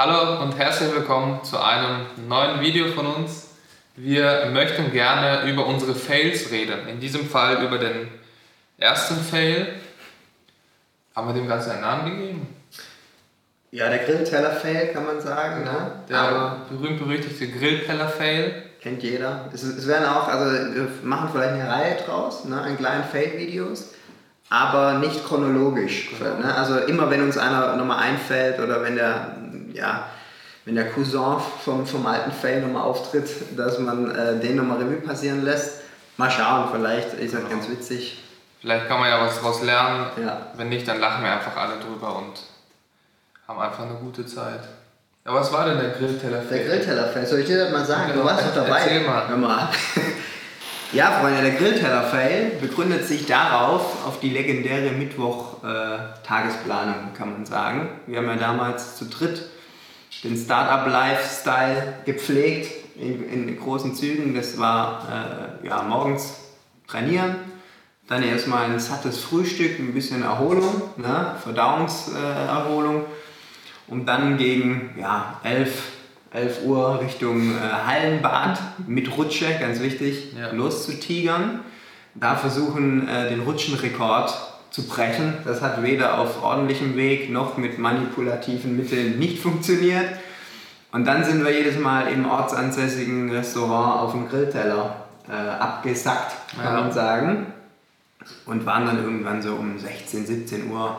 Hallo und herzlich willkommen zu einem neuen Video von uns. Wir möchten gerne über unsere Fails reden. In diesem Fall über den ersten Fail. Haben wir dem Ganzen einen Namen gegeben? Ja, der Grillteller-Fail kann man sagen. Ne? Der berühmt-berüchtigte Grillteller-Fail. Kennt jeder. Es, es werden auch, also wir machen vielleicht eine Reihe draus, ne, an kleinen Fail-Videos, aber nicht chronologisch. Genau. Ne? Also immer wenn uns einer nochmal einfällt oder wenn der, ja, wenn der Cousin vom, vom alten Fail nochmal auftritt, dass man äh, den nochmal Revue passieren lässt. Mal schauen, vielleicht ist das Genau. ganz witzig. Vielleicht kann man ja was daraus lernen. Ja. Wenn nicht, dann lachen wir einfach alle drüber und haben einfach eine gute Zeit. Ja, was war denn der Grillteller-Fail? Der Grillteller-Fail, soll ich dir das mal sagen? Du warst doch dabei. Erzähl mal. Hör mal. Ja, Freunde, der Grillteller-Fail begründet sich darauf, auf die legendäre Mittwoch-Tagesplanung, kann man sagen. Wir haben ja damals zu dritt den Startup-Lifestyle gepflegt in, in großen Zügen. Das war äh, ja, morgens trainieren, dann erstmal ein sattes Frühstück, ein bisschen Erholung, ne? Verdauungserholung. Und dann gegen ja, 11, 11 Uhr Richtung äh, Hallenbad mit Rutsche, ganz wichtig, Ja. loszutigern. Da versuchen, äh, den Rutschenrekord zu brechen. Das hat weder auf ordentlichem Weg noch mit manipulativen Mitteln nicht funktioniert. Und dann sind wir jedes Mal im ortsansässigen Restaurant auf dem Grillteller äh, abgesackt, kann Ja. man sagen. Und waren dann irgendwann so um 16, 17 Uhr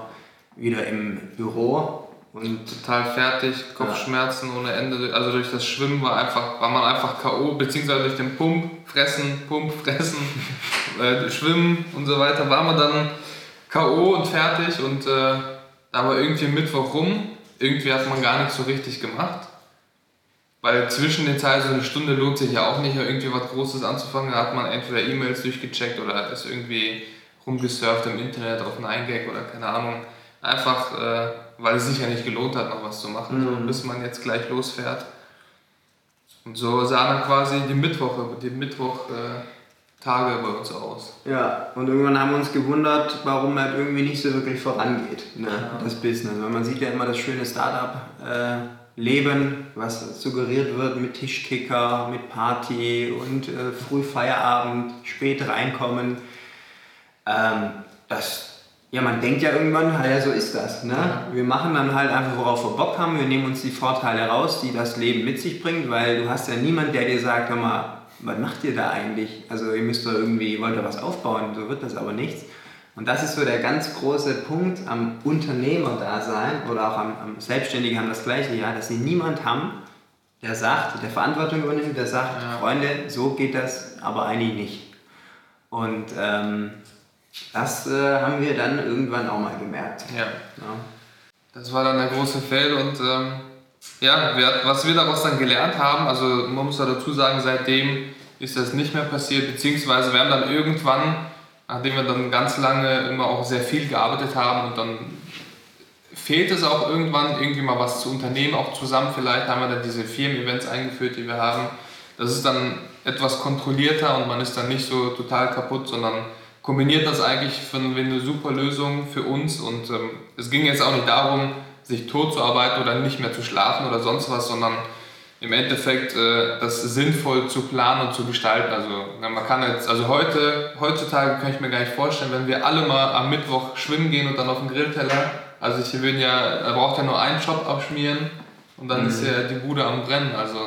wieder im Büro. Und total fertig, Kopfschmerzen ohne Ende. Also durch das Schwimmen war, einfach, war man einfach K.O., beziehungsweise durch den Pump, Fressen, Pump, Fressen, äh, Schwimmen und so weiter, war man dann K.O. und fertig und äh, da war irgendwie Mittwoch rum. Irgendwie hat man gar nichts so richtig gemacht. Weil zwischen den Zeilen so eine Stunde lohnt sich ja auch nicht, irgendwie was Großes anzufangen. Da hat man entweder E-Mails durchgecheckt oder ist irgendwie rumgesurft im Internet auf 9gag oder keine Ahnung. Einfach, äh, weil es sich ja nicht gelohnt hat, noch was zu machen, so, bis man jetzt gleich losfährt. Und so sahen dann quasi die Mittwoche, die Mittwoch-Tage bei uns aus. ja, und irgendwann haben wir uns gewundert, warum halt irgendwie nicht so wirklich vorangeht, ne, das Business. Weil man sieht ja immer das schöne Startup-Leben, was suggeriert wird mit Tischkicker, mit Party und äh, früh Feierabend, spät reinkommen. Ähm, das, ja, man denkt ja irgendwann, ja, ja, so ist das. Ne? Wir machen dann halt einfach, worauf wir Bock haben. Wir nehmen uns die Vorteile raus, die das Leben mit sich bringt, weil du hast ja niemand, der dir sagt, hör mal, was macht ihr da eigentlich? Also ihr müsst doch irgendwie, wollt ihr was aufbauen, so wird das aber nichts. Und das ist so der ganz große Punkt am Unternehmerdasein oder auch am, am Selbstständigen haben das gleiche, ja, dass sie niemand haben, der sagt, der Verantwortung übernimmt, der sagt, Ja. Freunde, so geht das aber eigentlich nicht. Und ähm, das äh, haben wir dann irgendwann auch mal gemerkt. Ja. Ja. Das war dann der große Fail und ähm, ja, wir, was wir daraus dann gelernt haben, also man muss ja dazu sagen, seitdem ist das nicht mehr passiert, beziehungsweise wir haben dann irgendwann, nachdem wir dann ganz lange immer auch sehr viel gearbeitet haben und dann fehlt es auch irgendwann irgendwie mal was zu unternehmen, auch zusammen vielleicht haben wir dann diese Firmen-Events eingeführt, die wir haben. Das ist dann etwas kontrollierter und man ist dann nicht so total kaputt, sondern kombiniert das eigentlich wie eine super Lösung für uns und ähm, es ging jetzt auch nicht darum, sich tot zu arbeiten oder nicht mehr zu schlafen oder sonst was, sondern im Endeffekt äh, das sinnvoll zu planen und zu gestalten. Also na, man kann jetzt, also heute, heutzutage kann ich mir gar nicht vorstellen, wenn wir alle mal am Mittwoch schwimmen gehen und dann auf den Grillteller, also ich will ja, er braucht ja nur einen Shop abschmieren und dann ist ja die Bude am Brennen, also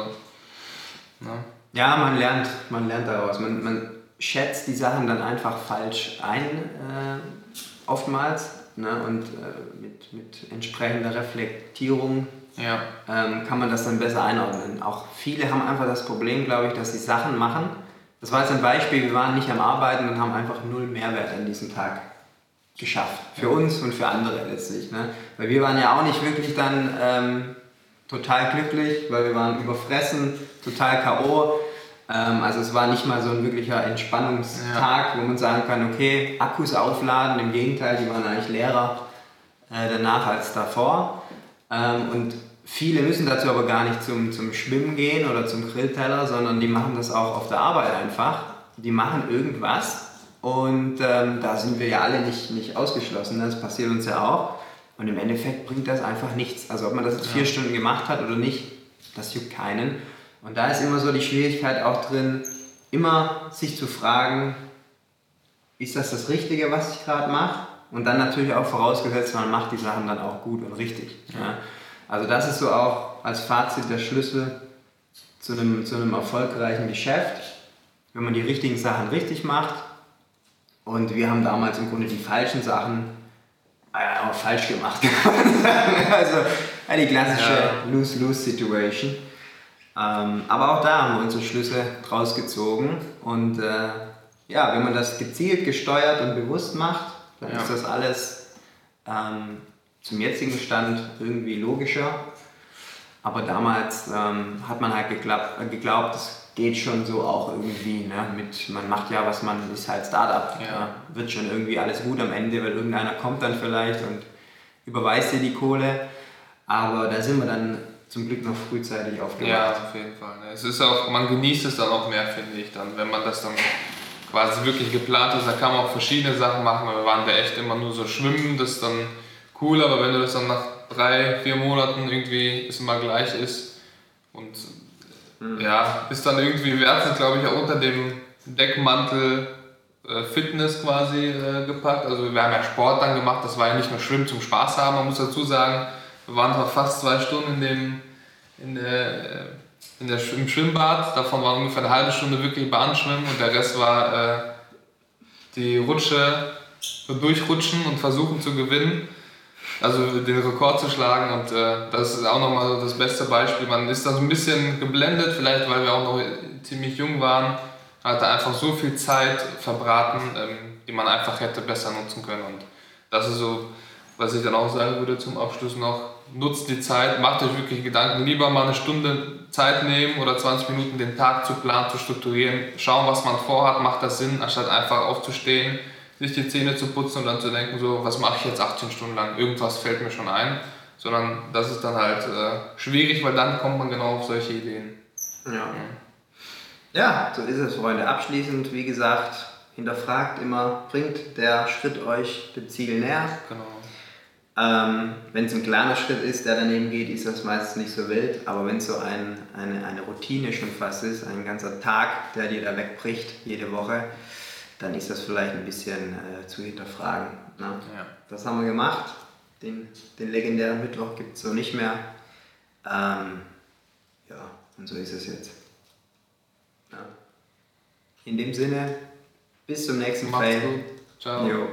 ne? Ja, man lernt, man lernt daraus. Man, man schätzt die Sachen dann einfach falsch ein, äh, oftmals. Ne? Und äh, mit, mit entsprechender Reflektierung ja, ähm, kann man das dann besser einordnen. Auch viele haben einfach das Problem, glaube ich, dass sie Sachen machen. Das war jetzt ein Beispiel, wir waren nicht am Arbeiten und haben einfach null Mehrwert an diesem Tag geschafft. Für uns und für andere letztlich. Ne? Weil wir waren ja auch nicht wirklich dann ähm, total glücklich, weil wir waren überfressen, total K.O. Ähm, also es war nicht mal so ein wirklicher Entspannungstag, wo man sagen kann, okay, Akkus aufladen. Im Gegenteil, die waren eigentlich leerer äh, danach als davor. Ähm, und viele müssen dazu aber gar nicht zum, zum Schwimmen gehen oder zum Grillteller, sondern die machen das auch auf der Arbeit einfach. Die machen irgendwas und ähm, da sind wir ja alle nicht, nicht ausgeschlossen. Das passiert uns ja auch. Und im Endeffekt bringt das einfach nichts. Also ob man das jetzt vier Stunden gemacht hat oder nicht, das juckt keinen. Und da ist immer so die Schwierigkeit auch drin, immer sich zu fragen, ist das das Richtige, was ich gerade mache? Und dann natürlich auch vorausgesetzt, man macht die Sachen dann auch gut und richtig. Ja. Also das ist so auch als Fazit der Schlüssel zu einem, zu einem erfolgreichen Geschäft, wenn man die richtigen Sachen richtig macht. Und wir haben damals im Grunde die falschen Sachen äh, auch falsch gemacht. also die klassische. Lose-Lose-Situation. Ähm, aber auch da haben wir unsere Schlüsse draus gezogen. Und äh, ja, wenn man das gezielt, gesteuert und bewusst macht, dann ja. ist das alles ähm, zum jetzigen Stand irgendwie logischer. Aber damals ähm, hat man halt geglaubt, geglaubt, es geht schon so auch irgendwie. Ne? Mit, man macht ja, was man ist halt Startup. Ja. Ja, wird schon irgendwie alles gut am Ende, weil irgendeiner kommt dann vielleicht und überweist dir die Kohle. Aber da sind wir dann zum Glück noch frühzeitig aufgewacht. Ja, auf jeden Fall. Ne? Es ist auch, man genießt es dann auch mehr, finde ich, dann, wenn man das dann quasi wirklich geplant ist. Da kann man auch verschiedene Sachen machen. Wir waren da echt immer nur so schwimmen, das ist dann cool, aber wenn du das dann nach drei, vier Monaten irgendwie es immer gleich ist und mhm. ja, ist dann irgendwie, wir hatten glaube ich auch unter dem Deckmantel äh, Fitness quasi äh, gepackt. Also wir haben ja Sport dann gemacht, das war ja nicht nur Schwimmen zum Spaß haben, man muss dazu sagen, wir waren zwar fast zwei Stunden in dem, in der, in der, im Schwimmbad, davon war ungefähr eine halbe Stunde wirklich Bahnschwimmen und der Rest war äh, die Rutsche, durchrutschen und versuchen zu gewinnen. Also den Rekord zu schlagen und äh, das ist auch nochmal so das beste Beispiel. Man ist da so ein bisschen geblendet, vielleicht weil wir auch noch ziemlich jung waren, hat da einfach so viel Zeit verbraten, ähm, die man einfach hätte besser nutzen können. Und das ist so, was ich dann auch sagen würde zum Abschluss noch, nutzt die Zeit, macht euch wirklich Gedanken, lieber mal eine Stunde Zeit nehmen oder 20 Minuten den Tag zu planen, zu strukturieren, schauen, was man vorhat, macht das Sinn, anstatt einfach aufzustehen sich die Zähne zu putzen und dann zu denken, so, was mache ich jetzt 18 Stunden lang, irgendwas fällt mir schon ein, sondern das ist dann halt äh, schwierig, weil dann kommt man genau auf solche Ideen. Ja. ja, so ist es, Freunde. Abschließend, wie gesagt, hinterfragt immer, bringt der Schritt euch dem Ziel näher. Genau. Ähm, wenn es ein kleiner Schritt ist, der daneben geht, ist das meistens nicht so wild. Aber wenn es so ein, eine, eine Routine schon fast ist, ein ganzer Tag, der dir da wegbricht, jede Woche, dann ist das vielleicht ein bisschen äh, zu hinterfragen. Ne? Ja. Das haben wir gemacht. Den, den legendären Mittwoch gibt es so nicht mehr. Ähm, ja, und so ist es jetzt. Ja. In dem Sinne, bis zum nächsten Mal. Ciao. Jo.